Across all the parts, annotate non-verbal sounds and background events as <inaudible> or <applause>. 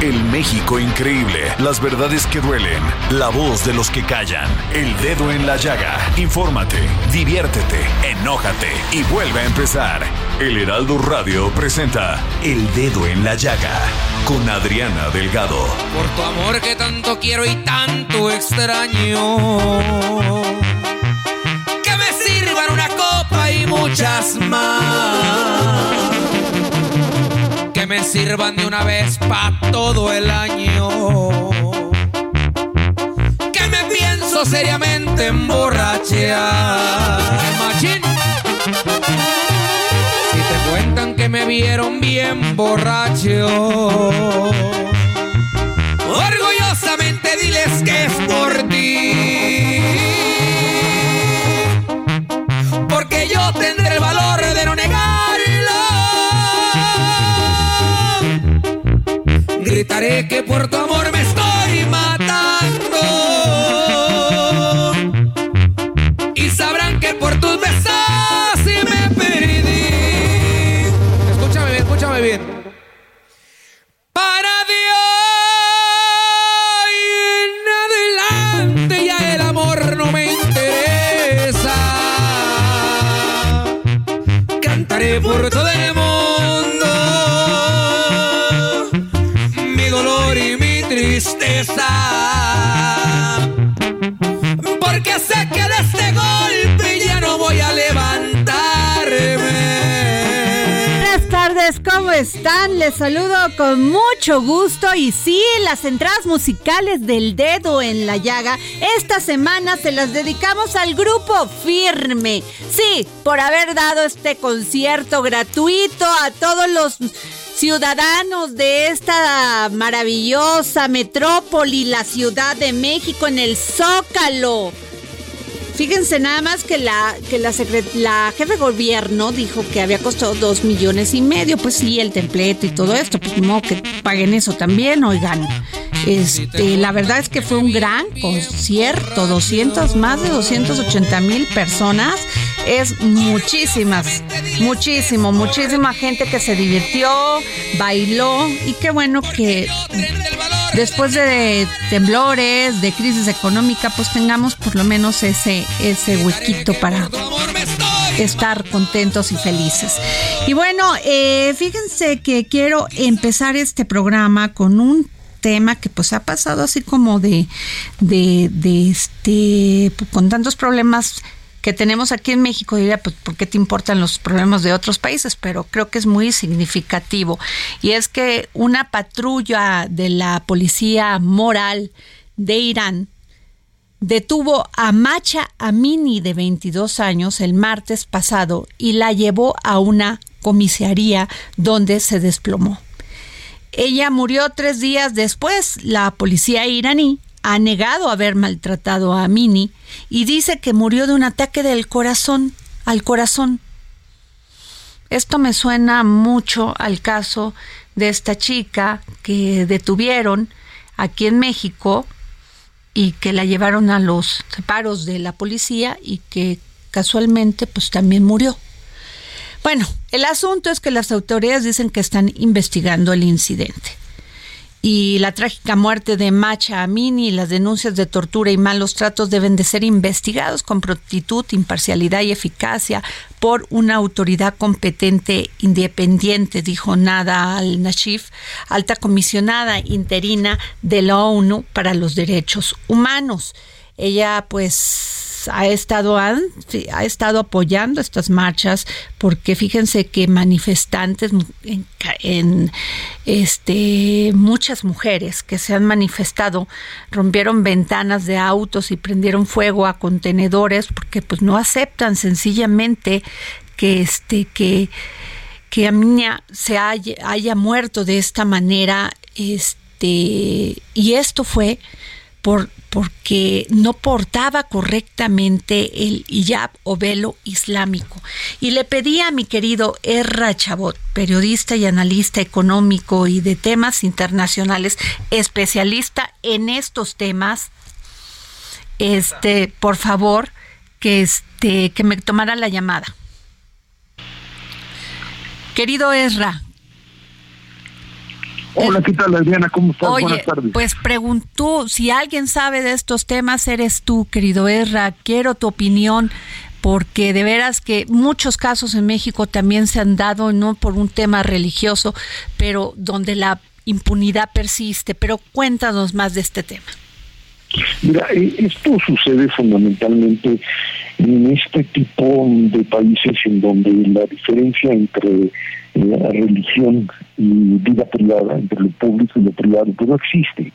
El México increíble, las verdades que duelen, la voz de los que callan, el dedo en la llaga. Infórmate, diviértete, enójate y vuelve a empezar. El Heraldo Radio presenta El Dedo en la Llaga con Adriana Delgado. Por tu amor que tanto quiero y tanto extraño. Que me sirvan una copa y muchas más. Me sirvan de una vez pa' todo el año. Que me pienso seriamente emborrachar. Machín. Si te cuentan que me vieron bien borracho. Orgullosamente diles que es por ti. Gritaré que por tu amor me Saludo con mucho gusto y sí, las entradas musicales del dedo en la llaga, esta semana se las dedicamos al grupo Firme. Sí, por haber dado este concierto gratuito a todos los ciudadanos de esta maravillosa metrópoli, la Ciudad de México, en el Zócalo. Fíjense nada más que la que la, secre- la jefe de gobierno dijo que había costado dos millones y medio. Pues sí, el templeto y todo esto. Pues no, que paguen eso también, oigan. Este, la verdad es que fue un gran concierto. 200, más de 280 mil personas. Es muchísimas, muchísimo, muchísima gente que se divirtió, bailó. Y qué bueno que después de temblores, de crisis económica, pues tengamos por lo menos ese, ese huequito para estar contentos y felices. Y bueno, eh, fíjense que quiero empezar este programa con un tema que pues ha pasado así como de, de, de este, con tantos problemas que tenemos aquí en México, diría, pues, ¿por qué te importan los problemas de otros países? Pero creo que es muy significativo. Y es que una patrulla de la policía moral de Irán detuvo a Macha Amini de 22 años el martes pasado y la llevó a una comisaría donde se desplomó. Ella murió tres días después. La policía iraní ha negado haber maltratado a Amini y dice que murió de un ataque del corazón al corazón. Esto me suena mucho al caso de esta chica que detuvieron aquí en México y que la llevaron a los separos de la policía y que casualmente pues también murió. Bueno, el asunto es que las autoridades dicen que están investigando el incidente. Y la trágica muerte de Macha Amini y las denuncias de tortura y malos tratos deben de ser investigados con prontitud, imparcialidad y eficacia por una autoridad competente independiente, dijo Nada al-Nashif, alta comisionada interina de la ONU para los Derechos Humanos. Ella pues ha estado, ha estado apoyando estas marchas porque fíjense que manifestantes en, este muchas mujeres que se han manifestado rompieron ventanas de autos y prendieron fuego a contenedores porque pues no aceptan sencillamente que este que que niña se haya, haya muerto de esta manera este y esto fue por porque no portaba correctamente el hijab o velo islámico. Y le pedí a mi querido Erra Chabot, periodista y analista económico y de temas internacionales, especialista en estos temas, este, por favor, que este, que me tomara la llamada. Querido Erra, Hola, ¿qué tal, Adriana? ¿Cómo estás? Buenas tardes. Pues preguntó, si alguien sabe de estos temas, eres tú, querido Erra. Quiero tu opinión porque de veras que muchos casos en México también se han dado, no por un tema religioso, pero donde la impunidad persiste. Pero cuéntanos más de este tema. Mira, eh, esto sucede fundamentalmente en este tipo de países en donde la diferencia entre la religión y vida privada, entre lo público y lo privado, pues no existe.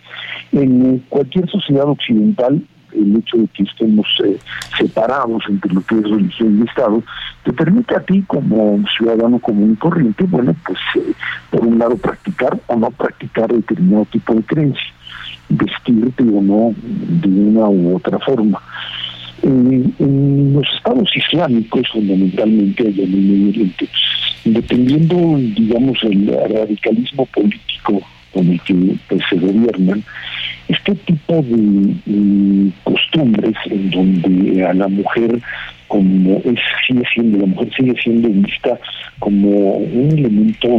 En cualquier sociedad occidental, el hecho de que estemos eh, separados entre lo que es religión y Estado, te permite a ti como ciudadano común y corriente, bueno, pues eh, por un lado practicar o no practicar determinado tipo de creencia, vestirte o no de una u otra forma. En, los estados islámicos, fundamentalmente, allá en el Medio Oriente, dependiendo, digamos, el radicalismo político con el que pues, se gobiernan, este tipo de costumbres en donde a la mujer como es, sigue siendo, la mujer sigue siendo vista como un elemento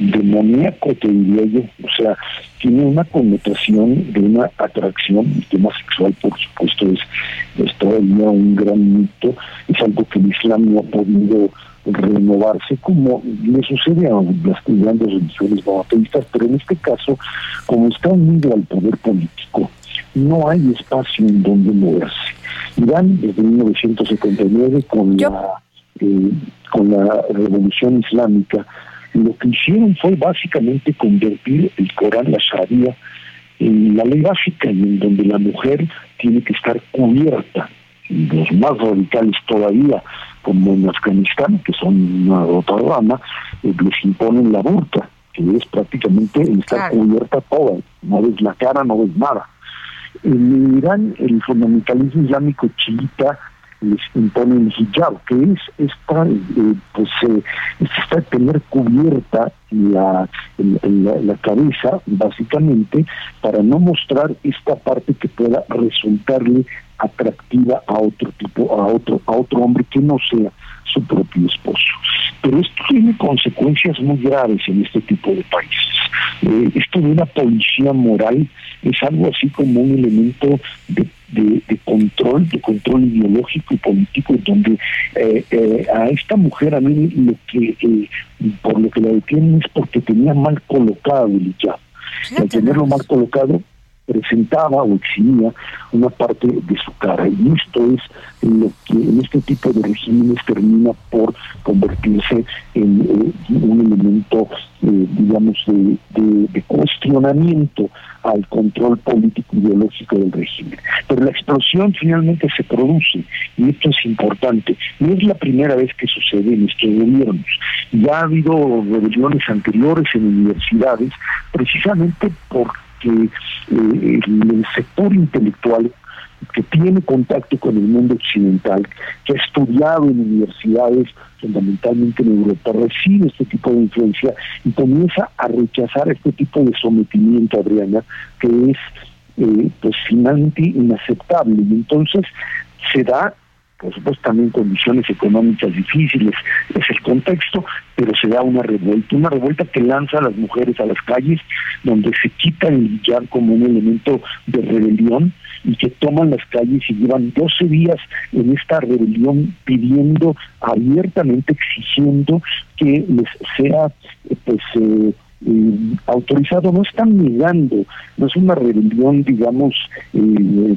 demoníaco, te diría yo, o sea, tiene una connotación de una atracción, el tema sexual por supuesto es, es todavía un gran mito, es algo que el Islam no ha podido renovarse como le sucede a las grandes religiones monoteístas, pero en este caso, como está unido al poder político, no hay espacio en donde moverse. Irán, desde 1979, con la, eh, con la revolución islámica, lo que hicieron fue básicamente convertir el Corán, la Sharia, en la ley básica, en donde la mujer tiene que estar cubierta. Los más radicales todavía, como en Afganistán, que son una otra rama, eh, les imponen la burka, que es prácticamente estar cubierta toda, no ves la cara, no ves nada. En Irán, el fundamentalismo islámico chiita les impone el hijab, que es esta, eh, pues, eh, esta tener cubierta la, la, la, cabeza, básicamente, para no mostrar esta parte que pueda resultarle atractiva a otro tipo, a otro, a otro hombre que no sea su propio esposo. Pero esto tiene consecuencias muy graves en este tipo de países. Eh, esto de una policía moral es algo así como un elemento de, control, de control ideológico y político, donde eh, eh, a esta mujer a mí lo que por lo que la detienen es porque tenía mal colocado el hijab. Al tenerlo mal colocado, presentaba o exhibía una parte de su cara. Y esto es lo que en este tipo de regímenes termina por convertirse en eh, un elemento, eh, digamos, de, cuestionamiento al control político ideológico del régimen. Pero la explosión finalmente se produce, y esto es importante. No es la primera vez que sucede en estos gobiernos. Ya ha habido rebeliones anteriores en universidades, precisamente porque que eh, el sector intelectual que tiene contacto con el mundo occidental, que ha estudiado en universidades, fundamentalmente en Europa, recibe este tipo de influencia y comienza a rechazar este tipo de sometimiento, Adriana, que es eh, pues finalmente inaceptable. Y entonces se da por supuesto también condiciones económicas difíciles, es el contexto, pero se da una revuelta, una revuelta que lanza a las mujeres a las calles, donde se quita el hijab como un elemento de rebelión y que toman las calles y llevan 12 días en esta rebelión pidiendo abiertamente, exigiendo que les sea pues eh, eh, autorizado, no están negando, no es una rebelión, digamos, eh,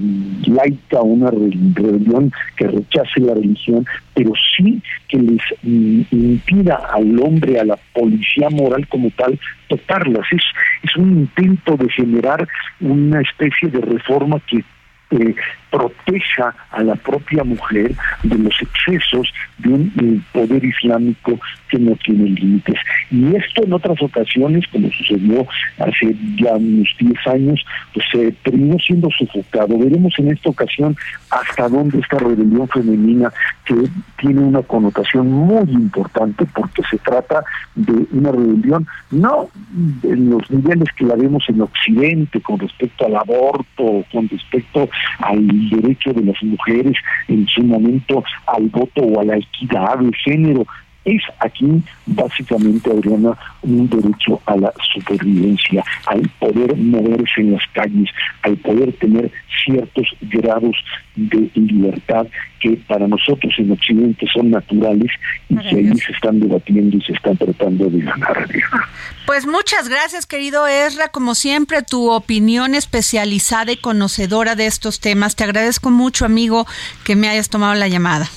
laica, una rebelión que rechace la religión, pero sí que les mm, impida al hombre, a la policía moral como tal, tocarlas. Es, es un intento de generar una especie de reforma que eh, proteja a la propia mujer de los excesos de un eh, poder islámico que no tiene límites. Y esto en otras ocasiones, como sucedió hace ya unos 10 años, pues se terminó siendo sofocado. Veremos en esta ocasión hasta dónde esta rebelión femenina, que tiene una connotación muy importante porque se trata de una rebelión no en los niveles que la vemos en Occidente con respecto al aborto, con respecto al derecho de las mujeres en su momento al voto o a la equidad de género. Es aquí básicamente, Adriana, un derecho a la supervivencia, al poder moverse en las calles, al poder tener ciertos grados de libertad que para nosotros en Occidente son naturales y que ahí se están debatiendo y se están tratando de ganar. Pues muchas gracias, querido Ezra. Como siempre, tu opinión especializada y conocedora de estos temas. Te agradezco mucho, amigo, que me hayas tomado la llamada.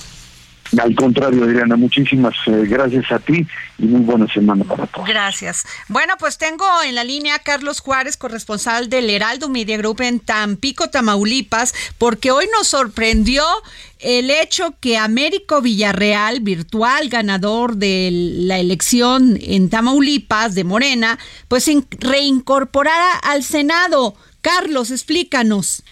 Al contrario, Adriana, muchísimas eh, gracias a ti y muy buena semana para todos. Gracias. Bueno, pues tengo en la línea a Carlos Juárez, corresponsal del Heraldo Media Group en Tampico, Tamaulipas, porque hoy nos sorprendió el hecho que Américo Villarreal, virtual ganador de la elección en Tamaulipas de Morena, pues reincorporara al Senado. Carlos, explícanos.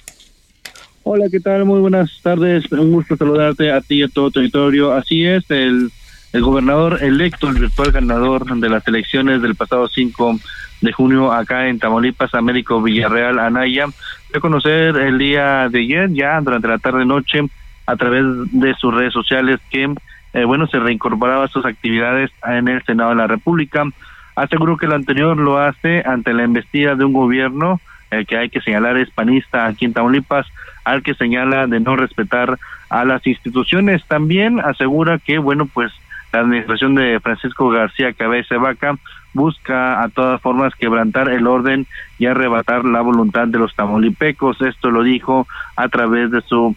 Hola, ¿qué tal? Muy buenas tardes. Un gusto saludarte a ti y a todo territorio. Así es, el, el gobernador electo, el virtual ganador de las elecciones del pasado 5 de junio acá en Tamaulipas, Américo Villarreal Anaya, a conocer el día de ayer, ya durante la tarde-noche, a través de sus redes sociales, que, eh, bueno, se reincorporaba a sus actividades en el Senado de la República. Aseguró que lo anterior lo hace ante la embestida de un gobierno el que hay que señalar es panista aquí en Tamaulipas, al que señala de no respetar a las instituciones. También asegura que, bueno, pues la administración de Francisco García Cabeza Vaca busca a todas formas quebrantar el orden y arrebatar la voluntad de los tamaulipecos. Esto lo dijo a través de su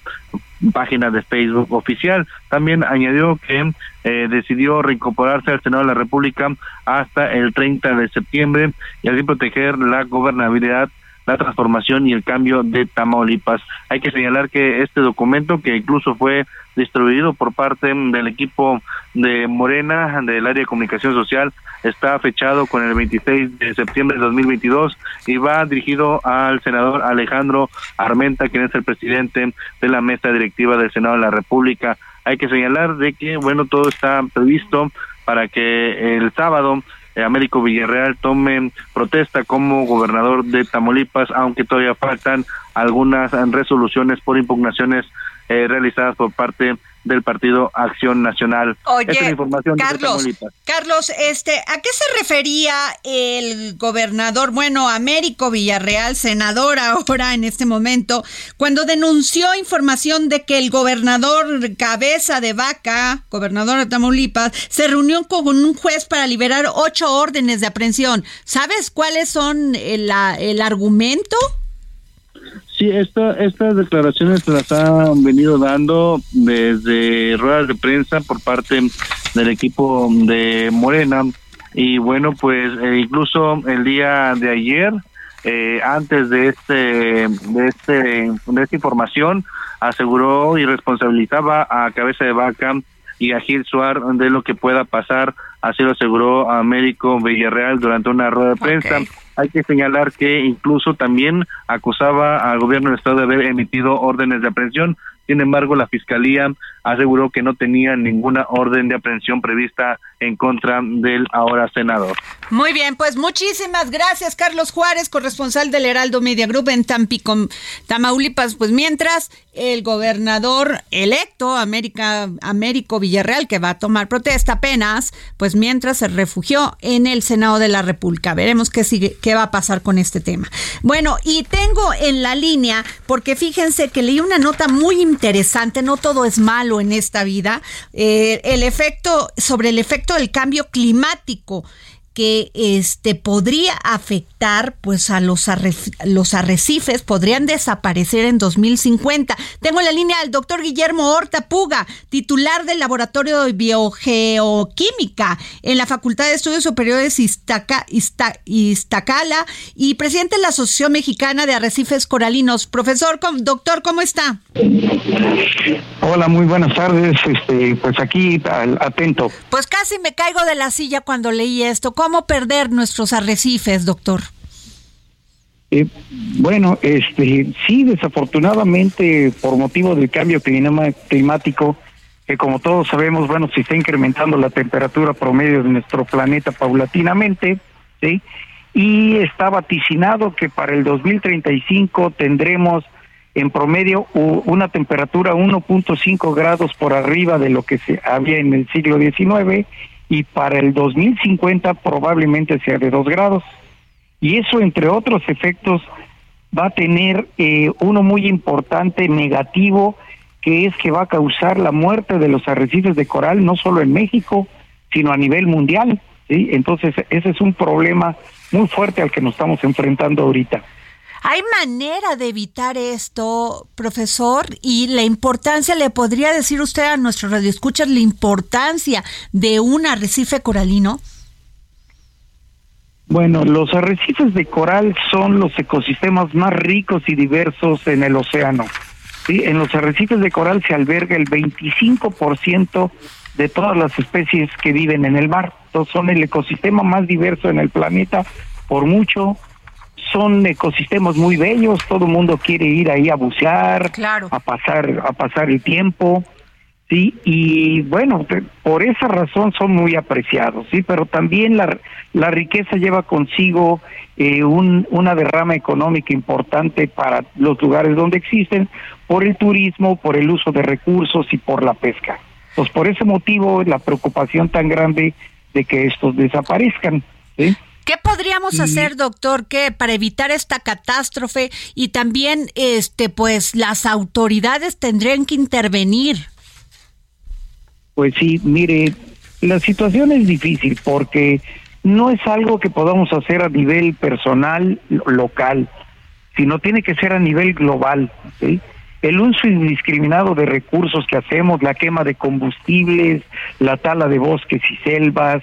página de Facebook oficial. También añadió que eh, decidió reincorporarse al Senado de la República hasta el 30 de septiembre y así proteger la gobernabilidad la transformación y el cambio de Tamaulipas. Hay que señalar que este documento, que incluso fue distribuido por parte del equipo de Morena, del área de comunicación social, está fechado con el 26 de septiembre de 2022 y va dirigido al senador Alejandro Armenta, quien es el presidente de la mesa directiva del Senado de la República. Hay que señalar de que, bueno, todo está previsto para que el sábado Américo Villarreal tome protesta como gobernador de Tamaulipas, aunque todavía faltan algunas resoluciones por impugnaciones eh, realizadas por parte del Partido Acción Nacional. Oye, información Carlos, Carlos, este, ¿a qué se refería el gobernador, bueno, Américo Villarreal, senador ahora en este momento, cuando denunció información de que el gobernador Cabeza de Vaca, gobernador de Tamaulipas, se reunió con un juez para liberar ocho órdenes de aprehensión? ¿Sabes cuáles son el, el argumento? Sí, esta, estas declaraciones las han venido dando desde ruedas de prensa por parte del equipo de Morena. Y bueno, pues eh, incluso el día de ayer, eh, antes de este, de este, de esta información, aseguró y responsabilizaba a Cabeza de Vaca y a Gil Suar de lo que pueda pasar. Así lo aseguró a Américo Villarreal durante una rueda de prensa. Hay que señalar que incluso también acusaba al gobierno del estado de haber emitido órdenes de aprehensión. Sin embargo, la Fiscalía aseguró que no tenía ninguna orden de aprehensión prevista en contra del ahora senador. Muy bien, pues muchísimas gracias, Carlos Juárez, corresponsal del Heraldo Media Group en Tampico, Tamaulipas. Pues mientras el gobernador electo, América, Américo Villarreal, que va a tomar protesta apenas, pues mientras se refugió en el Senado de la República. Veremos qué sigue, qué va a pasar con este tema. Bueno, y tengo en la línea, porque fíjense que leí una nota muy interesante, no todo es malo en esta vida, eh, el efecto, sobre el efecto del cambio climático que este podría afectar pues a los, los arrecifes podrían desaparecer en 2050. Tengo en la línea al doctor Guillermo Horta Puga, titular del Laboratorio de Biogeoquímica en la Facultad de Estudios Superiores Iztaca, Iztacala y presidente de la Asociación Mexicana de Arrecifes Coralinos. Profesor, doctor, ¿cómo está? Hola, muy buenas tardes. Este, pues aquí atento. Pues casi me caigo de la silla cuando leí esto ¿Cómo perder nuestros arrecifes, doctor? Eh, bueno, este, sí, desafortunadamente, por motivo del cambio climático, que como todos sabemos, bueno, se está incrementando la temperatura promedio de nuestro planeta paulatinamente, ¿sí? Y está vaticinado que para el 2035 tendremos en promedio una temperatura 1.5 grados por arriba de lo que se había en el siglo XIX y para el 2050 probablemente sea de 2 grados. Y eso, entre otros efectos, va a tener eh, uno muy importante negativo, que es que va a causar la muerte de los arrecifes de coral, no solo en México, sino a nivel mundial. ¿sí? Entonces, ese es un problema muy fuerte al que nos estamos enfrentando ahorita. ¿Hay manera de evitar esto, profesor? Y la importancia, ¿le podría decir usted a nuestros radioescuchas la importancia de un arrecife coralino? Bueno, los arrecifes de coral son los ecosistemas más ricos y diversos en el océano. ¿sí? En los arrecifes de coral se alberga el 25% de todas las especies que viven en el mar. Entonces son el ecosistema más diverso en el planeta por mucho son ecosistemas muy bellos, todo el mundo quiere ir ahí a bucear, a pasar a pasar el tiempo, sí, y bueno, por esa razón son muy apreciados, sí, pero también la, la riqueza lleva consigo eh, un, una derrama económica importante para los lugares donde existen por el turismo, por el uso de recursos y por la pesca. Pues por ese motivo la preocupación tan grande de que estos desaparezcan, ¿sí? ¿Qué podríamos hacer, doctor, que para evitar esta catástrofe y también este pues las autoridades tendrían que intervenir? Pues sí, mire, la situación es difícil porque no es algo que podamos hacer a nivel personal local, sino tiene que ser a nivel global, ¿sí? El uso indiscriminado de recursos que hacemos, la quema de combustibles, la tala de bosques y selvas,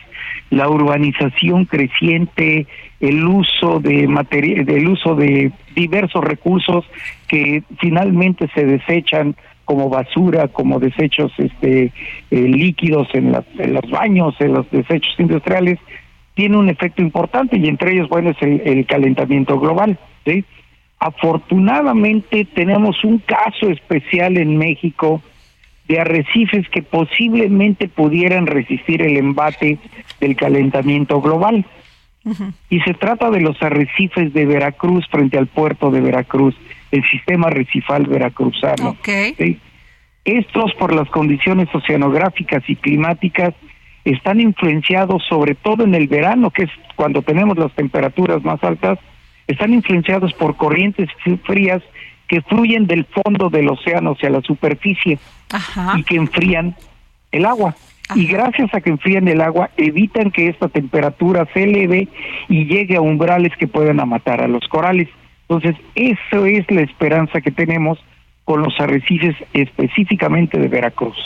la urbanización creciente, el uso de material, el uso de diversos recursos que finalmente se desechan como basura, como desechos este eh, líquidos en, en, los baños, en los desechos industriales, tiene un efecto importante y entre ellos bueno es el, el calentamiento global, ¿sí? Afortunadamente tenemos un caso especial en México de arrecifes que posiblemente pudieran resistir el embate del calentamiento global. Y se trata de los arrecifes de Veracruz frente al puerto de Veracruz, el sistema arrecifal veracruzano. Estos, por las condiciones oceanográficas y climáticas, están influenciados sobre todo en el verano, que es cuando tenemos las temperaturas más altas, están influenciados por corrientes frías que fluyen del fondo del océano hacia la superficie y que enfrían el agua. Y gracias a que enfrían el agua, evitan que esta temperatura se eleve y llegue a umbrales que puedan matar a los corales. Entonces, eso es la esperanza que tenemos con los arrecifes específicamente de Veracruz.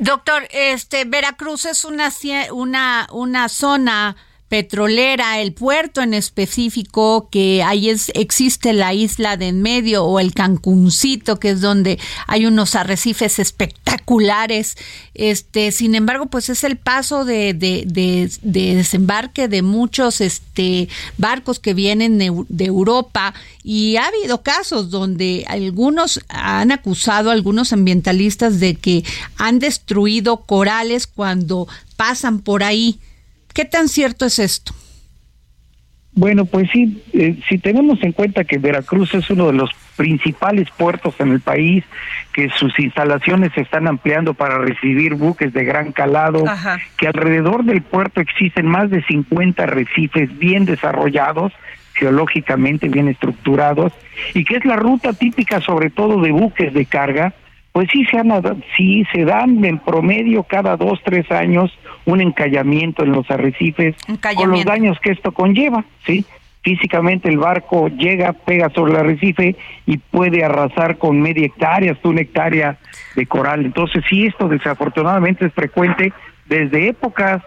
Doctor, este Veracruz es una una una zona petrolera, el puerto en específico, que ahí es, existe la isla de en medio o el Cancuncito, que es donde hay unos arrecifes espectaculares. Este, sin embargo, pues es el paso de, de, de, desembarque de muchos este, barcos que vienen de Europa y ha habido casos donde algunos han acusado a algunos ambientalistas de que han destruido corales cuando pasan por ahí. ¿Qué tan cierto es esto? Bueno, pues sí, eh, si tenemos en cuenta que Veracruz es uno de los principales puertos en el país, que sus instalaciones se están ampliando para recibir buques de gran calado, que alrededor del puerto existen más de 50 recifes bien desarrollados, geológicamente bien estructurados, y que es la ruta típica sobre todo de buques de carga, pues sí se, han, sí se dan en promedio cada dos, tres años un encallamiento en los arrecifes con los daños que esto conlleva, ¿sí? Físicamente el barco llega, pega sobre el arrecife y puede arrasar con media hectárea hasta una hectárea de coral. Entonces sí, esto desafortunadamente es frecuente desde épocas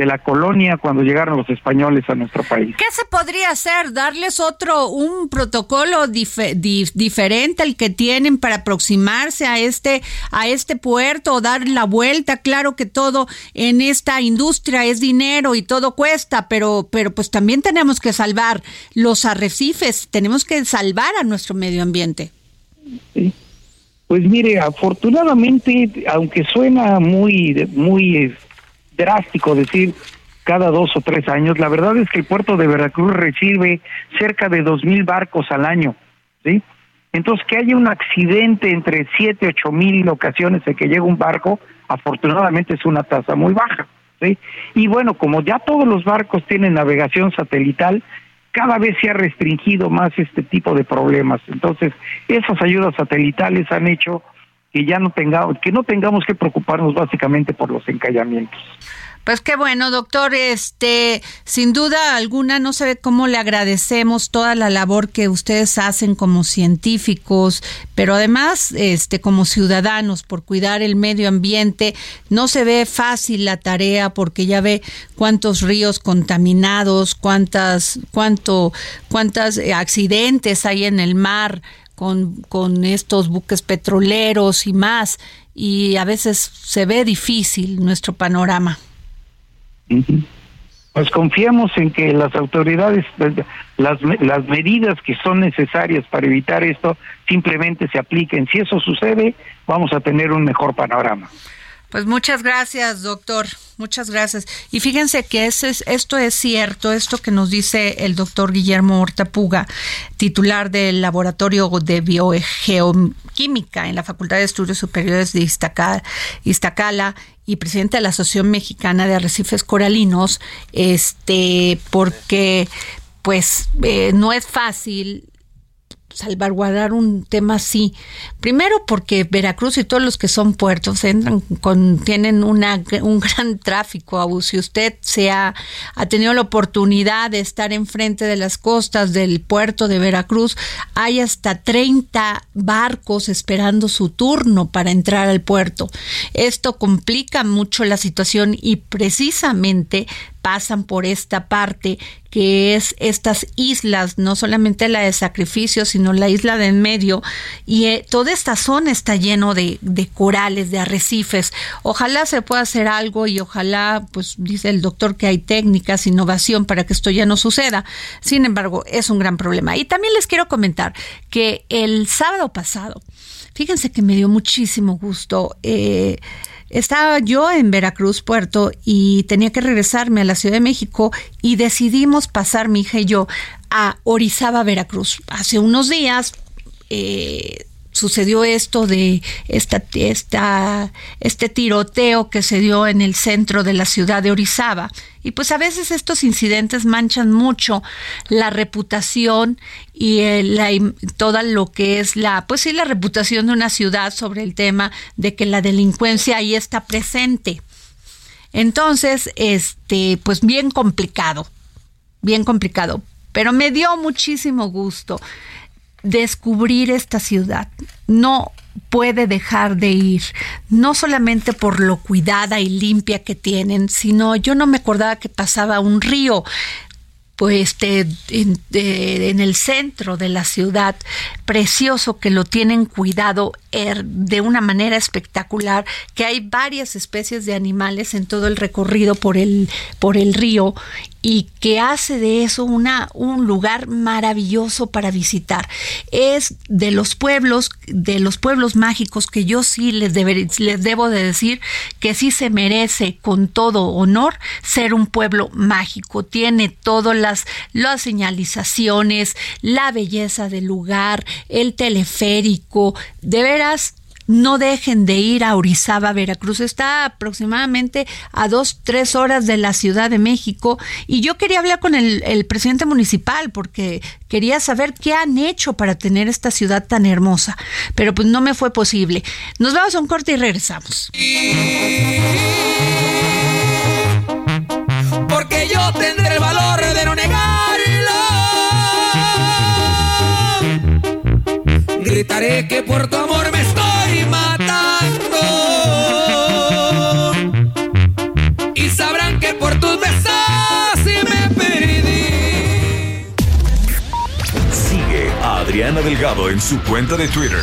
de la colonia cuando llegaron los españoles a nuestro país. ¿Qué se podría hacer? ¿Darles otro, un protocolo diferente al que tienen para aproximarse a este, a este puerto o dar la vuelta? Claro que todo en esta industria es dinero y todo cuesta, pero, pero pues también tenemos que salvar los arrecifes, tenemos que salvar a nuestro medio ambiente. Pues mire, afortunadamente, aunque suena muy, muy drástico decir cada dos o tres años. La verdad es que el puerto de Veracruz recibe cerca de dos mil barcos al año, ¿sí? Entonces, que haya un accidente entre siete, ocho mil ocasiones en que llega un barco, afortunadamente es una tasa muy baja, ¿sí? Y bueno, como ya todos los barcos tienen navegación satelital, cada vez se ha restringido más este tipo de problemas. Entonces, esas ayudas satelitales han hecho que ya no tengamos, que no tengamos que preocuparnos básicamente por los encallamientos. Pues qué bueno, doctor. Este, sin duda alguna, no sé cómo le agradecemos toda la labor que ustedes hacen como científicos, pero además, este, como ciudadanos, por cuidar el medio ambiente. No se ve fácil la tarea porque ya ve cuántos ríos contaminados, cuántas, cuánto, cuántas accidentes hay en el mar con, con estos buques petroleros y más, y a veces se ve difícil nuestro panorama. Pues confiamos en que las autoridades, las, las medidas que son necesarias para evitar esto, simplemente se apliquen. Si eso sucede, vamos a tener un mejor panorama. Pues muchas gracias, doctor. Muchas gracias. Y fíjense que ese es, esto es cierto, esto que nos dice el doctor Guillermo Hortapuga, titular del Laboratorio de Biogeoquímica en la Facultad de Estudios Superiores de Iztacala, y presidente de la Asociación Mexicana de Arrecifes Coralinos, este, porque pues eh, no es fácil salvaguardar un tema así. Primero porque Veracruz y todos los que son puertos entran con, tienen una, un gran <laughs> tráfico. Si usted se ha, tenido la oportunidad de estar enfrente de las costas del puerto de Veracruz, hay hasta 30 barcos esperando su turno para entrar al puerto. Esto complica mucho la situación y precisamente pasan por esta parte que es estas islas, no solamente la de sacrificio, sino la isla de en medio, y eh, toda esta zona está lleno de, de, corales, de arrecifes. Ojalá se pueda hacer algo y ojalá, pues dice el doctor que hay técnicas, innovación para que esto ya no suceda. Sin embargo, es un gran problema. Y también les quiero comentar que el sábado pasado, fíjense que me dio muchísimo gusto. Eh, estaba yo en Veracruz, Puerto, y tenía que regresarme a la Ciudad de México y decidimos pasar mi hija y yo a Orizaba, Veracruz. Hace unos días eh, sucedió esto de esta, esta, este tiroteo que se dio en el centro de la ciudad de Orizaba. Y pues a veces estos incidentes manchan mucho la reputación y la, toda lo que es la, pues sí, la reputación de una ciudad sobre el tema de que la delincuencia ahí está presente. Entonces, este, pues bien complicado, bien complicado, pero me dio muchísimo gusto descubrir esta ciudad. No puede dejar de ir, no solamente por lo cuidada y limpia que tienen, sino yo no me acordaba que pasaba un río pues en, el centro de la ciudad, precioso que lo tienen cuidado de una manera espectacular, que hay varias especies de animales en todo el recorrido por el, por el río y que hace de eso una, un lugar maravilloso para visitar. Es de los pueblos, de los pueblos mágicos que yo sí les, les debo de decir que sí se merece con todo honor ser un pueblo mágico. Tiene todas las, las señalizaciones, la belleza del lugar, el teleférico, de no dejen de ir a Orizaba, Veracruz. Está aproximadamente a dos, tres horas de la Ciudad de México. Y yo quería hablar con el, el presidente municipal porque quería saber qué han hecho para tener esta ciudad tan hermosa. Pero pues no me fue posible. Nos vamos a un corte y regresamos. Gritaré que por tu amor me estoy matando. Y sabrán que por tus besos me perdí. Sigue a Adriana Delgado en su cuenta de Twitter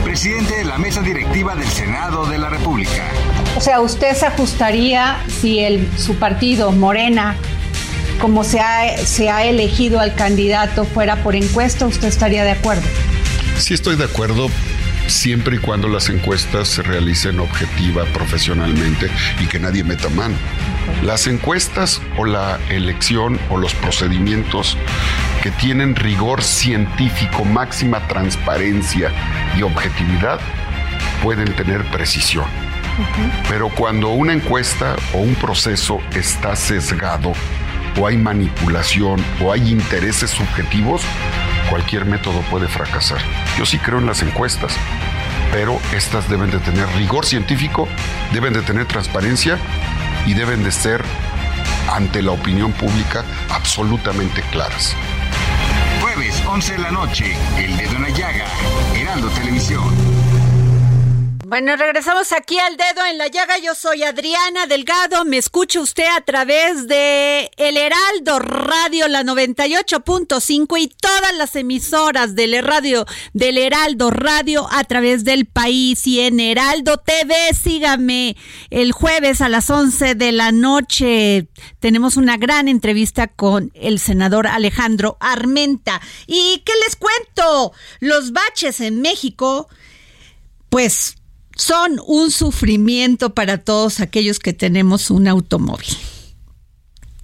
presidente de la mesa directiva del Senado de la República. O sea, ¿usted se ajustaría si el, su partido, Morena, como se ha, se ha elegido al candidato, fuera por encuesta? ¿Usted estaría de acuerdo? Sí estoy de acuerdo siempre y cuando las encuestas se realicen objetiva, profesionalmente y que nadie meta mano. Las encuestas o la elección o los procedimientos que tienen rigor científico, máxima transparencia y objetividad pueden tener precisión. Pero cuando una encuesta o un proceso está sesgado o hay manipulación o hay intereses subjetivos, cualquier método puede fracasar. Yo sí creo en las encuestas, pero estas deben de tener rigor científico, deben de tener transparencia y deben de ser ante la opinión pública absolutamente claras. Jueves 11 de la noche, El Dedo en la Llaga, Heraldo Televisión. Bueno, regresamos aquí al dedo en la llaga. Yo soy Adriana Delgado. Me escucha usted a través de El Heraldo Radio, la 98.5 y todas las emisoras del radio, del Heraldo Radio a través del país y en Heraldo TV. Sígame el jueves a las 11 de la noche. Tenemos una gran entrevista con el senador Alejandro Armenta. ¿Y qué les cuento? Los baches en México, pues son un sufrimiento para todos aquellos que tenemos un automóvil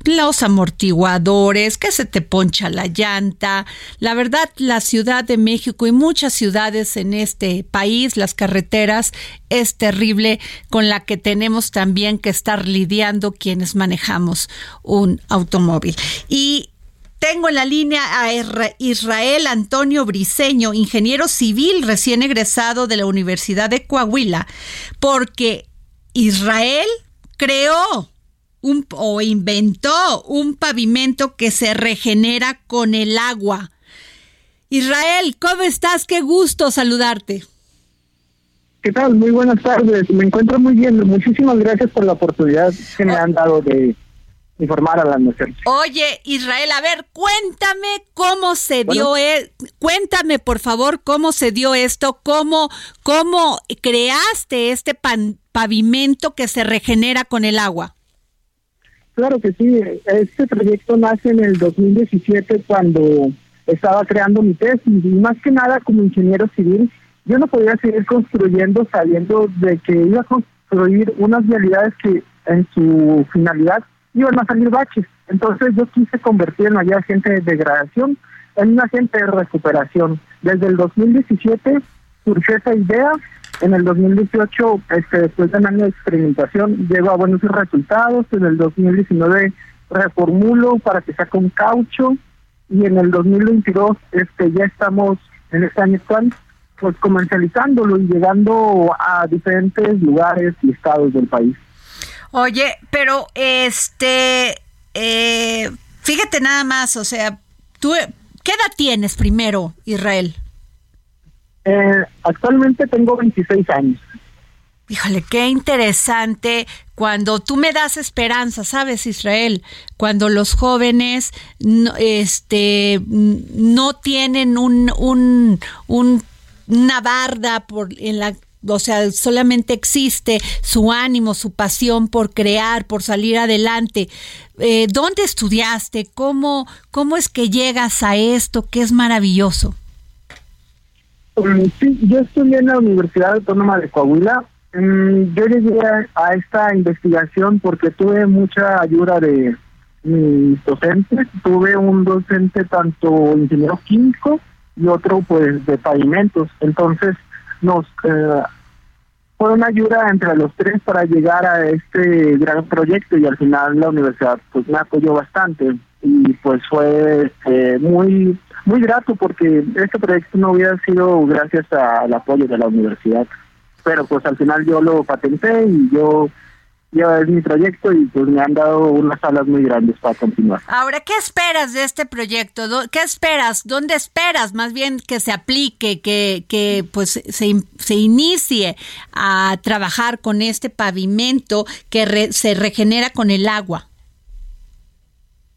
los amortiguadores, que se te poncha la llanta. La verdad, la Ciudad de México y muchas ciudades en este país, las carreteras, es terrible con la que tenemos también que estar lidiando quienes manejamos un automóvil. Y tengo en la línea a Israel Antonio Briseño, ingeniero civil recién egresado de la Universidad de Coahuila, porque Israel creó un, o inventó un pavimento que se regenera con el agua. Israel, ¿cómo estás? Qué gusto saludarte. ¿Qué tal? Muy buenas tardes. Me encuentro muy bien. Muchísimas gracias por la oportunidad que me han dado de informar a la nación. Oye, Israel, a ver, cuéntame cómo se dio, e cuéntame por favor cómo se dio esto, cómo, cómo creaste este pavimento que se regenera con el agua. Claro que sí, este proyecto nace en el 2017 cuando estaba creando mi tesis y más que nada como ingeniero civil, yo no podía seguir construyendo sabiendo de que iba a construir unas vialidades que en su finalidad iban a salir baches. Entonces yo quise convertirme allá agente de degradación en un agente de recuperación. Desde el 2017 surgió esa idea en el 2018, este, después de un año de experimentación, llegó a buenos resultados. En el 2019 reformulo para que sea con caucho. Y en el 2022 este, ya estamos en este año actual pues comercializándolo y llegando a diferentes lugares y estados del país. Oye, pero este, eh, fíjate nada más, o sea, tú, ¿qué edad tienes primero, Israel? Eh, actualmente tengo 26 años. Híjole, qué interesante cuando tú me das esperanza, ¿sabes, Israel? Cuando los jóvenes no, este, no tienen un, un, una barda por, en la o sea, solamente existe su ánimo, su pasión por crear, por salir adelante. Eh, ¿Dónde estudiaste? ¿Cómo, ¿Cómo es que llegas a esto que es maravilloso? Mm, sí, yo estudié en la Universidad Autónoma de Coahuila. Mm, yo llegué a, esta investigación porque tuve mucha ayuda de mis docentes. Tuve un docente tanto ingeniero químico y otro pues de pavimentos. Entonces nos eh, fue una ayuda entre los tres para llegar a este gran proyecto y al final la universidad pues me apoyó bastante y pues fue eh, muy muy grato porque este proyecto no hubiera sido gracias al apoyo de la universidad. Pero pues al final yo lo patenté y yo ya es mi proyecto y pues me han dado unas alas muy grandes para continuar. Ahora, ¿qué esperas de este proyecto? ¿Qué esperas? ¿Dónde esperas más bien que se aplique, que, que pues se, se inicie a trabajar con este pavimento que se regenera con el agua?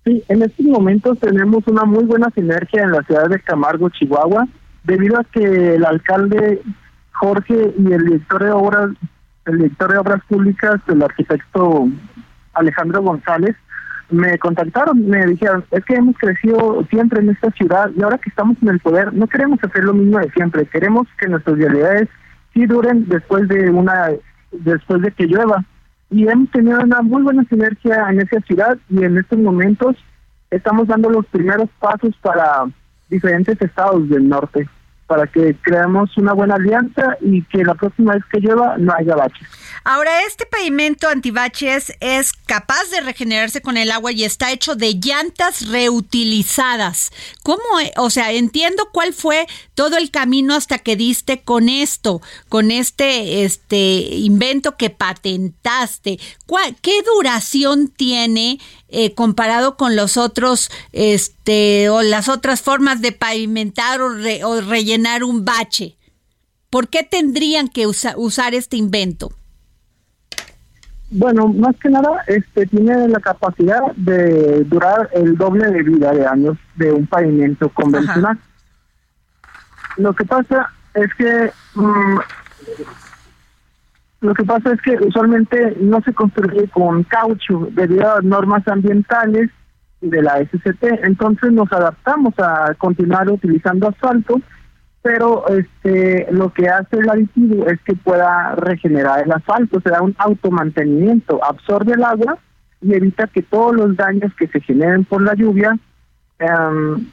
Sí, en estos momentos tenemos una muy buena sinergia en la ciudad de Camargo, Chihuahua, debido a que el alcalde Jorge y el director de obras, el director de obras públicas, el arquitecto Alejandro González, me contactaron, me dijeron, es que hemos crecido siempre en esta ciudad y ahora que estamos en el poder no queremos hacer lo mismo de siempre, queremos que nuestras realidades sí duren después de una después de que llueva y hemos tenido una muy buena sinergia en esa ciudad y en estos momentos estamos dando los primeros pasos para diferentes estados del norte para que creemos una buena alianza y que la próxima vez que llueva no haya baches. Ahora, este pavimento antibaches es capaz de regenerarse con el agua y está hecho de llantas reutilizadas. ¿Cómo? O sea, entiendo cuál fue todo el camino hasta que diste con esto, con este, este invento que patentaste. ¿Qué duración tiene eh, comparado con los otros, este, o las otras formas de pavimentar o, rellenar un bache? ¿Por qué tendrían que usar este invento? Bueno, más que nada, este tiene la capacidad de durar el doble de vida de años de un pavimento convencional. Lo que pasa es que mm, lo que pasa es que usualmente no se construye con caucho debido a normas ambientales de la SCT, entonces nos adaptamos a continuar utilizando asfalto pero este lo que hace el aditivo es que pueda regenerar el asfalto, se da un automantenimiento, absorbe el agua y evita que todos los daños que se generen por la lluvia em,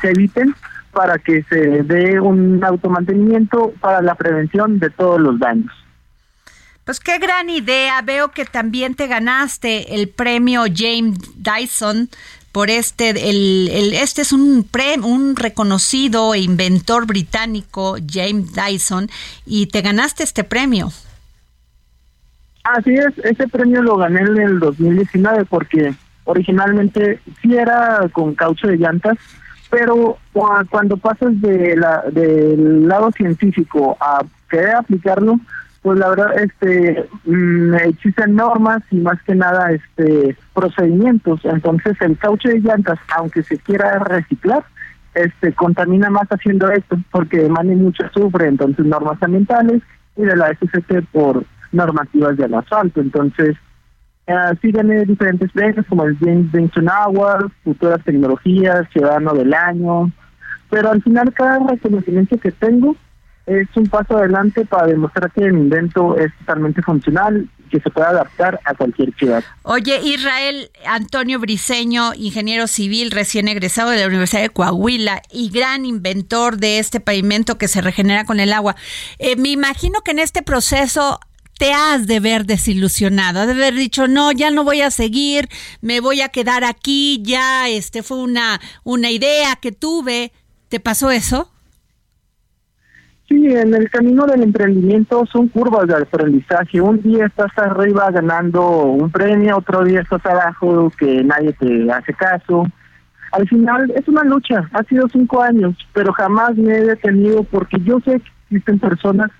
se eviten para que se dé un automantenimiento para la prevención de todos los daños. Pues qué gran idea. Veo que también te ganaste el premio James Dyson por este, el, este es un, pre, un reconocido inventor británico, James Dyson, y te ganaste este premio. Así es, ese premio lo gané en el 2019 porque originalmente sí era con caucho de llantas, pero cuando pasas de la, del lado científico a querer aplicarlo, pues la verdad este mm, existen normas y más que nada este procedimientos. Entonces el caucho de llantas aunque se quiera reciclar este contamina más haciendo esto porque emana mucho azufre entonces normas ambientales y de la SCT por normativas del asfalto entonces eh, sí gané diferentes premios como el James Benson Award futuras tecnologías ciudadano del año. Pero al final cada reconocimiento que tengo es un paso adelante para demostrar que el invento es totalmente funcional que se puede adaptar a cualquier ciudad. Oye, Israel Antonio Briseño, ingeniero civil recién egresado de la Universidad de Coahuila y gran inventor de este pavimento que se regenera con el agua. Eh, me imagino que en este proceso te has de ver desilusionado, de haber dicho, no, ya no voy a seguir, me voy a quedar aquí, ya este fue una, una idea que tuve. ¿Te pasó eso? Sí, en el camino del emprendimiento son curvas de aprendizaje. Un día estás arriba ganando un premio, otro día estás abajo que nadie te hace caso. Al final es una lucha, ha sido cinco años, pero jamás me he detenido porque yo sé que existen personas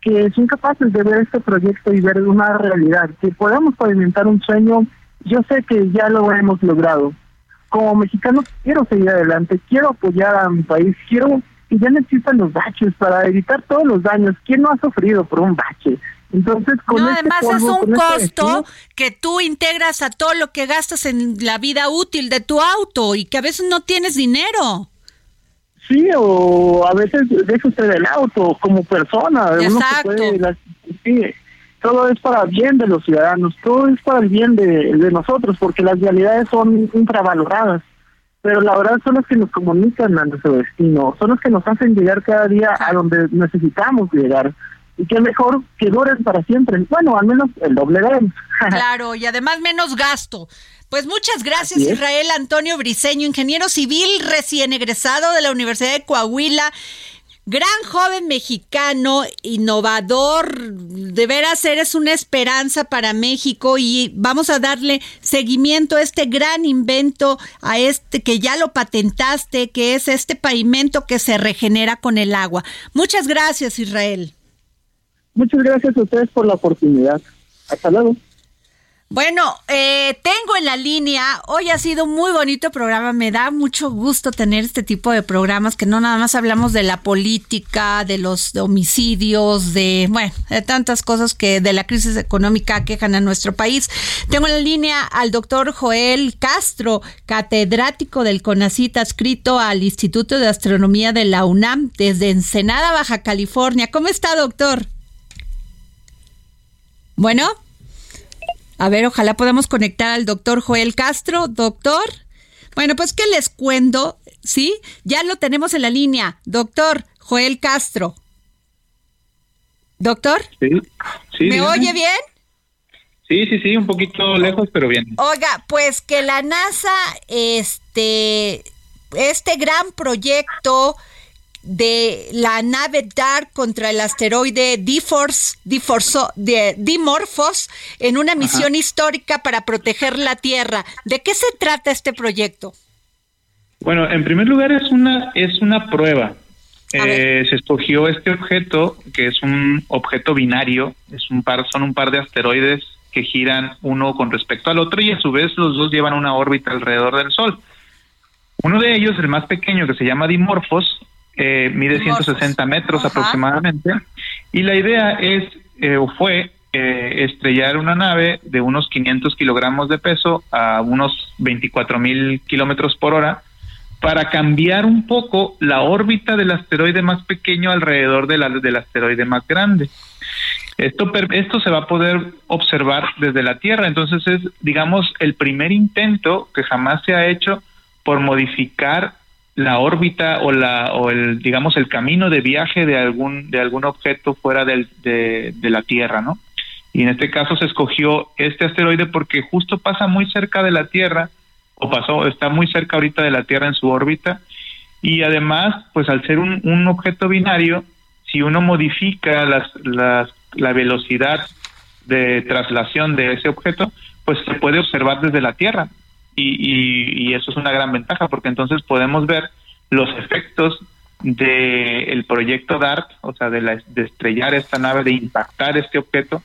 que son capaces de ver este proyecto y ver una realidad, que podamos pavimentar un sueño, yo sé que ya lo hemos logrado. Como mexicano quiero seguir adelante, quiero apoyar a mi país, quiero y ya no existen los baches para evitar todos los daños. ¿Quién no ha sufrido por un bache? Entonces, con no, este además es un este costo que tú integras a todo lo que gastas en la vida útil de tu auto y que a veces no tienes dinero. Sí, o a veces deja usted el auto como persona. uno Exacto. puede- las- sí, todo es para el bien de los ciudadanos, todo es para el bien de, de nosotros, porque las realidades son infravaloradas. Pero la verdad son los que nos comunican a nuestro destino, son los que nos hacen llegar cada día a donde necesitamos llegar. Y qué mejor que duren para siempre. Bueno, al menos el doble de <laughs> Claro, y además menos gasto. Pues muchas gracias. Israel Antonio Briseño, ingeniero civil recién egresado de la Universidad de Coahuila. Gran joven mexicano, innovador, de veras eres una esperanza para México y vamos a darle seguimiento a este gran invento, a este que ya lo patentaste, que es este pavimento que se regenera con el agua. Muchas gracias Israel. Muchas gracias a ustedes por la oportunidad. Hasta luego. Bueno, eh, tengo en la línea, hoy ha sido un muy bonito programa, me da mucho gusto tener este tipo de programas que no nada más hablamos de la política, de los homicidios, de, bueno, de tantas cosas que de la crisis económica quejan a nuestro país. Tengo en la línea al doctor Joel Castro, catedrático del CONACIT, adscrito al Instituto de Astronomía de la UNAM desde Ensenada, Baja California. ¿Cómo está, doctor? Bueno. A ver, ojalá podamos conectar al doctor Joel Castro. Doctor. Bueno, pues que les cuento, ¿sí? Ya lo tenemos en la línea. Doctor Joel Castro. Doctor, Sí, sí. ¿me oye bien? Sí, sí, sí, un poquito lejos, pero bien. Oiga, pues que la NASA, este, este gran proyecto de la nave DART contra el asteroide Dimorphos, de Dimorphos en una misión histórica para proteger la Tierra. ¿De qué se trata este proyecto? Bueno, en primer lugar es una es una prueba. Eh, se escogió este objeto que es un objeto binario, es un par son un par de asteroides que giran uno con respecto al otro y a su vez los dos llevan una órbita alrededor del Sol. Uno de ellos, el más pequeño que se llama Dimorphos, eh, mide 160 metros aproximadamente y la idea es eh, o fue eh, estrellar una nave de unos 500 kilogramos de peso a unos 24 mil kilómetros por hora para cambiar un poco la órbita del asteroide más pequeño alrededor de la, del asteroide más grande. Esto, esto se va a poder observar desde la Tierra, entonces es, digamos, el primer intento que jamás se ha hecho por modificar la órbita o la o el digamos el camino de viaje de algún de algún objeto fuera del, de, la Tierra, ¿no? Y en este caso se escogió este asteroide porque justo pasa muy cerca de la Tierra o pasó está muy cerca ahorita de la Tierra en su órbita y además pues al ser un, un objeto binario si uno modifica las, las la velocidad de traslación de ese objeto, pues se puede observar desde la Tierra. Y, y, eso es una gran ventaja porque entonces podemos ver los efectos del proyecto DART, o sea, de, la, de estrellar esta nave, de impactar este objeto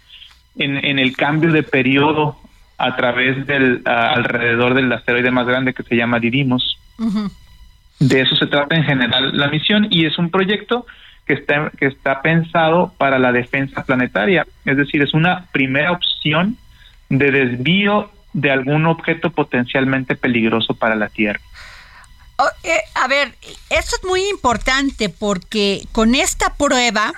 en, en el cambio de periodo a través del alrededor del asteroide más grande que se llama Didymos. De eso se trata en general la misión y es un proyecto que está, que está pensado para la defensa planetaria. Es decir, es una primera opción de desvío de algún objeto potencialmente peligroso para la Tierra. Oh, eh, a ver, esto es muy importante porque con esta prueba,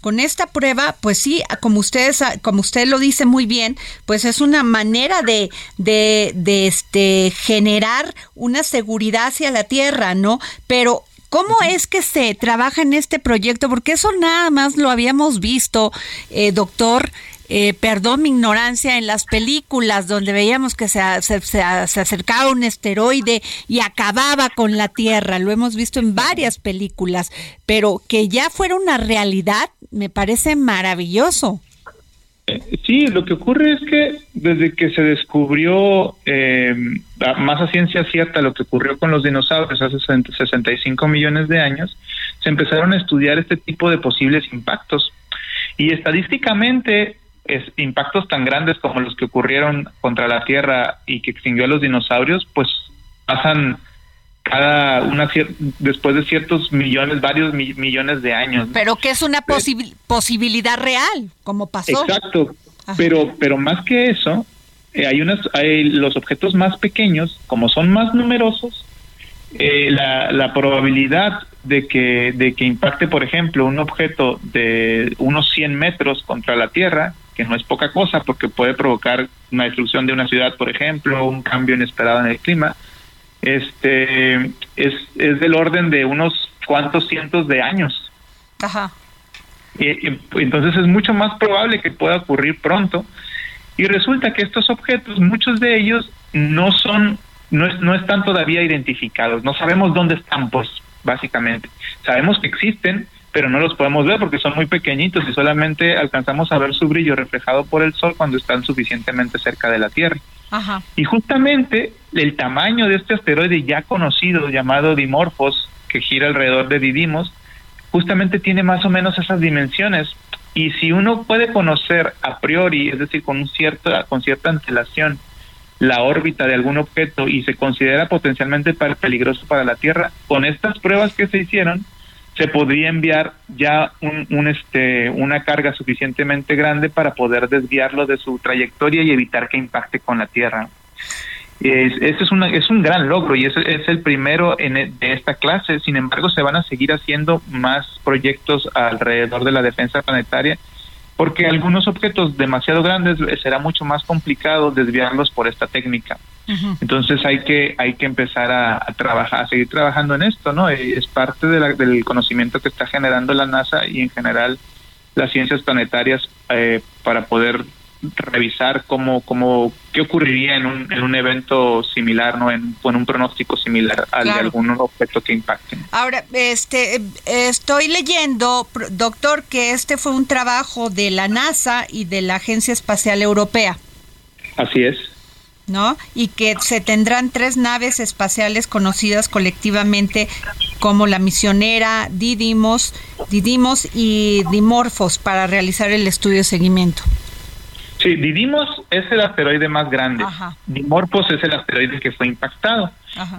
con esta prueba, pues sí, como ustedes, como usted lo dice muy bien, pues es una manera de, de, de este generar una seguridad hacia la Tierra, ¿no? Pero ¿Cómo es que se trabaja en este proyecto? Porque eso nada más lo habíamos visto, eh, doctor. Eh, perdón mi ignorancia, en las películas donde veíamos que se, se, acercaba un esteroide y acababa con la Tierra, lo hemos visto en varias películas, pero que ya fuera una realidad me parece maravilloso. Sí, lo que ocurre es que desde que se descubrió eh, más a ciencia cierta lo que ocurrió con los dinosaurios hace 65 millones de años, se empezaron a estudiar este tipo de posibles impactos. Y estadísticamente, es, impactos tan grandes como los que ocurrieron contra la Tierra y que extinguió a los dinosaurios, pues pasan cada una después de ciertos millones, varios millones de años. Pero que es una posibilidad real, como pasó. Exacto. Pero, pero más que eso, eh, hay unas, hay los objetos más pequeños, como son más numerosos, eh, la, la probabilidad de que, de que impacte, por ejemplo, un objeto de unos 100 metros contra la Tierra, que no es poca cosa porque puede provocar una destrucción de una ciudad, por ejemplo, un cambio inesperado en el clima, este es, es del orden de unos cuantos cientos de años. Ajá. entonces es mucho más probable que pueda ocurrir pronto. Y resulta que estos objetos, muchos de ellos no son, no, no están todavía identificados, no sabemos dónde están, pues, básicamente. Sabemos que existen, pero no los podemos ver porque son muy pequeñitos y solamente alcanzamos a ver su brillo reflejado por el sol cuando están suficientemente cerca de la Tierra. Y justamente el tamaño de este asteroide ya conocido llamado Dimorphos, que gira alrededor de Didymos, justamente tiene más o menos esas dimensiones. Y si uno puede conocer a priori, es decir, con, un cierta, con cierta antelación, la órbita de algún objeto y se considera potencialmente peligroso para la Tierra, con estas pruebas que se hicieron, se podría enviar ya un, este, una carga suficientemente grande para poder desviarlo de su trayectoria y evitar que impacte con la Tierra. Es, este es, una, es un gran logro y es, es el primero en, e, de esta clase. Sin embargo, se van a seguir haciendo más proyectos alrededor de la defensa planetaria porque algunos objetos demasiado grandes será mucho más complicado desviarlos por esta técnica. Entonces hay que hay que empezar a, trabajar, a seguir trabajando en esto, ¿no? Eh, es parte del conocimiento que está generando la NASA y en general las ciencias planetarias eh, para poder revisar cómo, cómo qué ocurriría en un, en un evento similar, ¿no? En, un pronóstico similar al de algún objeto que impacte. Ahora, este, estoy leyendo, doctor, que este fue un trabajo de la NASA y de la Agencia Espacial Europea. Así es. ¿No? Y que se tendrán tres naves espaciales conocidas colectivamente como la misionera, Didymos, Didymos y Dimorphos para realizar el estudio de seguimiento. Sí, Didymos es el asteroide más grande. Dimorphos es el asteroide que fue impactado.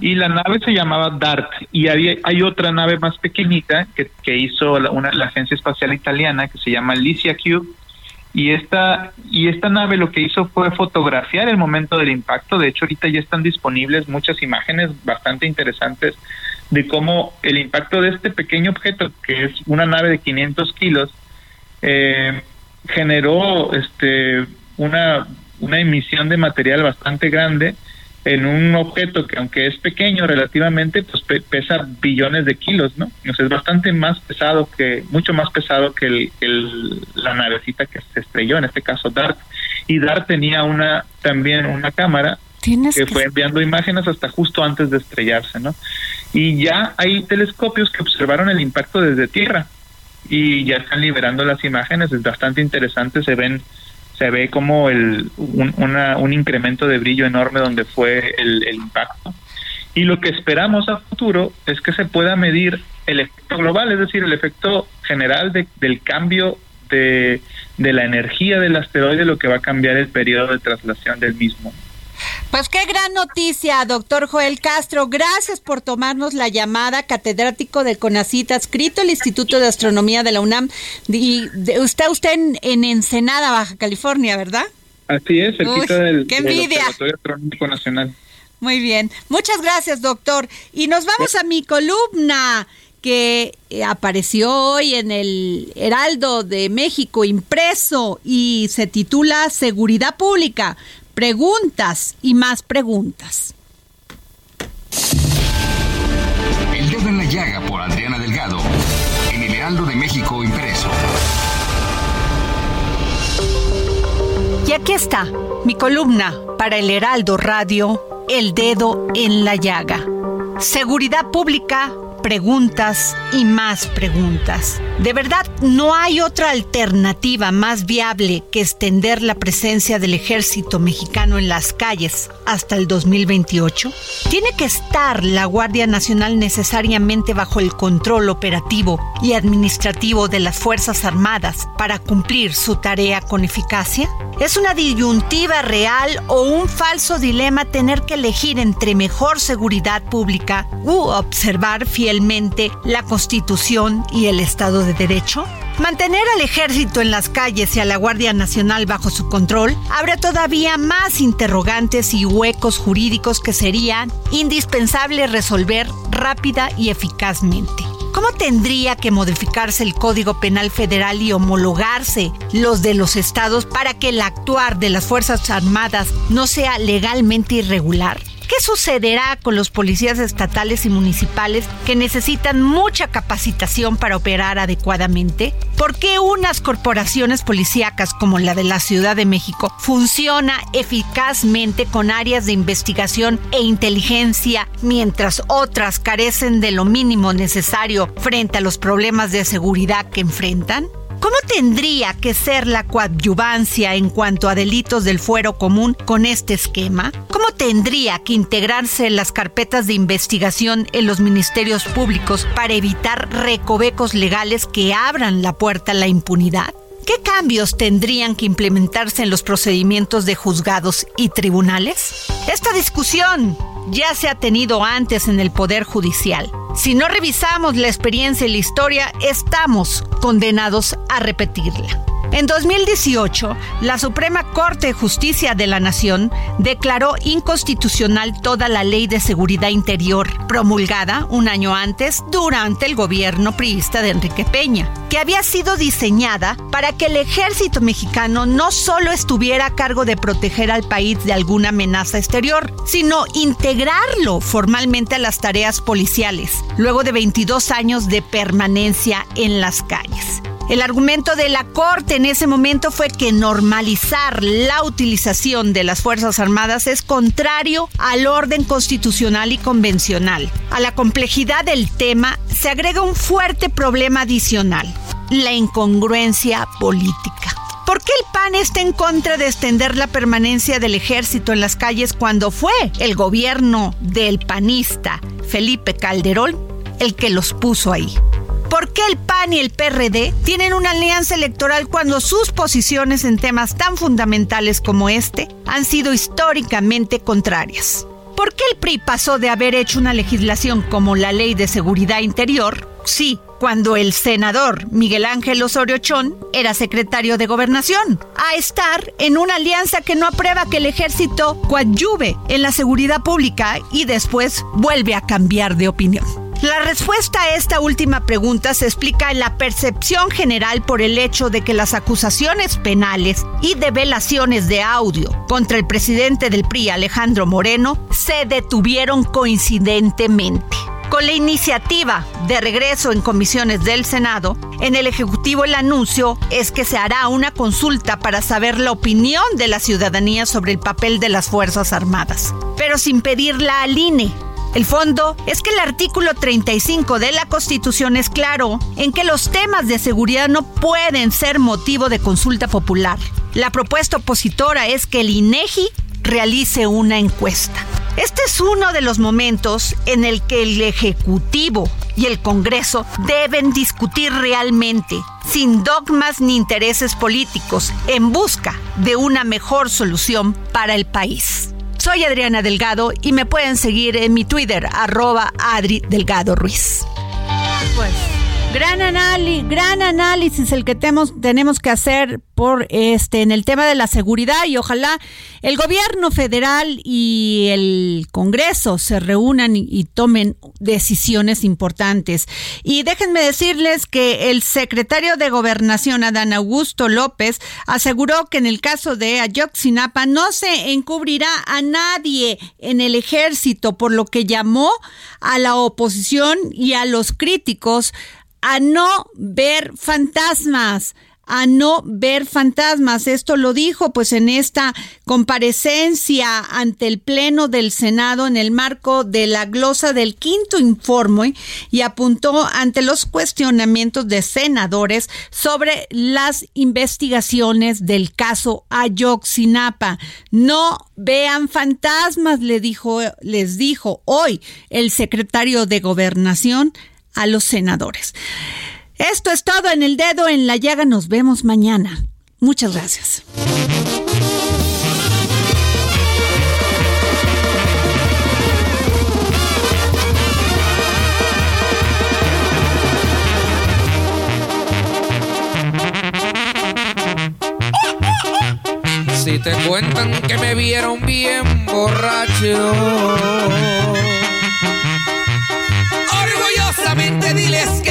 Y la nave se llamaba DART. Y hay, hay otra nave más pequeñita que, que hizo una, la agencia espacial italiana que se llama Licia Cube y esta y esta nave lo que hizo fue fotografiar el momento del impacto. De hecho, ahorita ya están disponibles muchas imágenes bastante interesantes de cómo el impacto de este pequeño objeto, que es una nave de 500 kilos, eh, generó este una una emisión de material bastante grande en un objeto que aunque es pequeño relativamente, pues pesa billones de kilos, ¿no? Sea, es bastante más pesado que, mucho más pesado que el, la navecita que se estrelló, en este caso DART. Y DART tenía una también una cámara que, fue enviando imágenes hasta justo antes de estrellarse, ¿no? Y ya hay telescopios que observaron el impacto desde tierra y ya están liberando las imágenes, es bastante interesante, se ven se ve como el, un, un incremento de brillo enorme donde fue el, impacto. Y lo que esperamos a futuro es que se pueda medir el efecto global, es decir, el efecto general de, del cambio de, de la energía del asteroide, lo que va a cambiar el periodo de traslación del mismo. Pues qué gran noticia, doctor Joel Castro. Gracias por tomarnos la llamada, catedrático del CONACIT, adscrito al Instituto de Astronomía de la UNAM. Y está usted en, Ensenada, Baja California, ¿verdad? Así es, cerquita del, qué envidia. Astronómico Nacional. Muy bien. Muchas gracias, doctor. Y nos vamos a mi columna que eh, apareció hoy en el Heraldo de México impreso y se titula Seguridad Pública, preguntas y más preguntas. El dedo en la llaga por Adriana Delgado, en el Heraldo de México impreso. Y aquí está mi columna para el Heraldo Radio, El dedo en la llaga. Seguridad pública preguntas y más preguntas. De verdad, no hay otra alternativa más viable que extender la presencia del ejército mexicano en las calles hasta el 2028. Tiene que estar la Guardia Nacional necesariamente bajo el control operativo y administrativo de las Fuerzas Armadas para cumplir su tarea con eficacia. ¿Es una disyuntiva real o un falso dilema tener que elegir entre mejor seguridad pública u observar fielmente la Constitución y el Estado de Derecho? Mantener al ejército en las calles y a la Guardia Nacional bajo su control abre todavía más interrogantes y huecos jurídicos que serían indispensable resolver rápida y eficazmente. ¿Cómo tendría que modificarse el Código Penal Federal y homologarse los de los estados para que el actuar de las Fuerzas Armadas no sea legalmente irregular? ¿Qué sucederá con los policías estatales y municipales que necesitan mucha capacitación para operar adecuadamente? ¿Por qué unas corporaciones policíacas como la de la Ciudad de México funciona eficazmente con áreas de investigación e inteligencia mientras otras carecen de lo mínimo necesario frente a los problemas de seguridad que enfrentan? ¿Cómo tendría que ser la coadyuvancia en cuanto a delitos del fuero común con este esquema? ¿Cómo tendría que integrarse las carpetas de investigación en los ministerios públicos para evitar recovecos legales que abran la puerta a la impunidad? ¿Qué cambios tendrían que implementarse en los procedimientos de juzgados y tribunales? Esta discusión ya se ha tenido antes en el Poder Judicial. Si no revisamos la experiencia y la historia, estamos condenados a repetirla. En 2018, la Suprema Corte de Justicia de la Nación declaró inconstitucional toda la ley de seguridad interior promulgada un año antes durante el gobierno priista de Enrique Peña, que había sido diseñada para que el ejército mexicano no solo estuviera a cargo de proteger al país de alguna amenaza exterior, sino integrarlo formalmente a las tareas policiales, luego de 22 años de permanencia en las calles. El argumento de la Corte en ese momento fue que normalizar la utilización de las Fuerzas Armadas es contrario al orden constitucional y convencional. A la complejidad del tema se agrega un fuerte problema adicional, la incongruencia política. ¿Por qué el PAN está en contra de extender la permanencia del ejército en las calles cuando fue el gobierno del panista Felipe Calderón el que los puso ahí? ¿Por qué el PAN y el PRD tienen una alianza electoral cuando sus posiciones en temas tan fundamentales como este han sido históricamente contrarias? ¿Por qué el PRI pasó de haber hecho una legislación como la Ley de Seguridad Interior, sí, cuando el senador Miguel Ángel Osorio Chón era secretario de Gobernación, a estar en una alianza que no aprueba que el ejército coadyuve en la seguridad pública y después vuelve a cambiar de opinión. La respuesta a esta última pregunta se explica en la percepción general por el hecho de que las acusaciones penales y develaciones de audio contra el presidente del PRI, Alejandro Moreno, se detuvieron coincidentemente. Con la iniciativa de regreso en comisiones del Senado, en el Ejecutivo el anuncio es que se hará una consulta para saber la opinión de la ciudadanía sobre el papel de las Fuerzas Armadas, pero sin pedirla al INE el fondo es que el artículo 35 de la Constitución es claro en que los temas de seguridad no pueden ser motivo de consulta popular. La propuesta opositora es que el INEGI realice una encuesta. Este es uno de los momentos en el que el Ejecutivo y el Congreso deben discutir realmente, sin dogmas ni intereses políticos, en busca de una mejor solución para el país. Soy Adriana Delgado y me pueden seguir en mi Twitter, arroba Adri Delgado Ruiz. Pues, gran análisis, gran análisis el que tenemos, que hacer por este en el tema de la seguridad y ojalá el gobierno federal y el Congreso se reúnan y, tomen decisiones importantes. Y déjenme decirles que el secretario de Gobernación, Adán Augusto López, aseguró que en el caso de Ayotzinapa no se encubrirá a nadie en el ejército, por lo que llamó a la oposición y a los críticos a no ver fantasmas a no ver fantasmas. Esto lo dijo pues en esta comparecencia ante el Pleno del Senado en el marco de la glosa del quinto informe y apuntó ante los cuestionamientos de senadores sobre las investigaciones del caso Ayoxinapa. No vean fantasmas, le dijo, les dijo hoy el secretario de Gobernación a los senadores. Esto es todo en el dedo en la llaga. Nos vemos mañana. Muchas gracias. Si te cuentan que me vieron bien borracho, diles que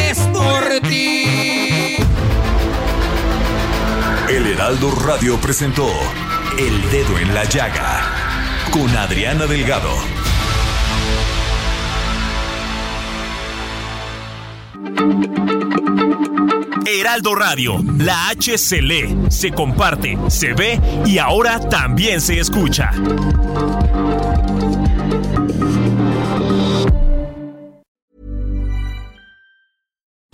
el Heraldo Radio presentó El Dedo en la Llaga con Adriana Delgado. Heraldo Radio, la H se lee, se comparte, se ve y ahora también se escucha.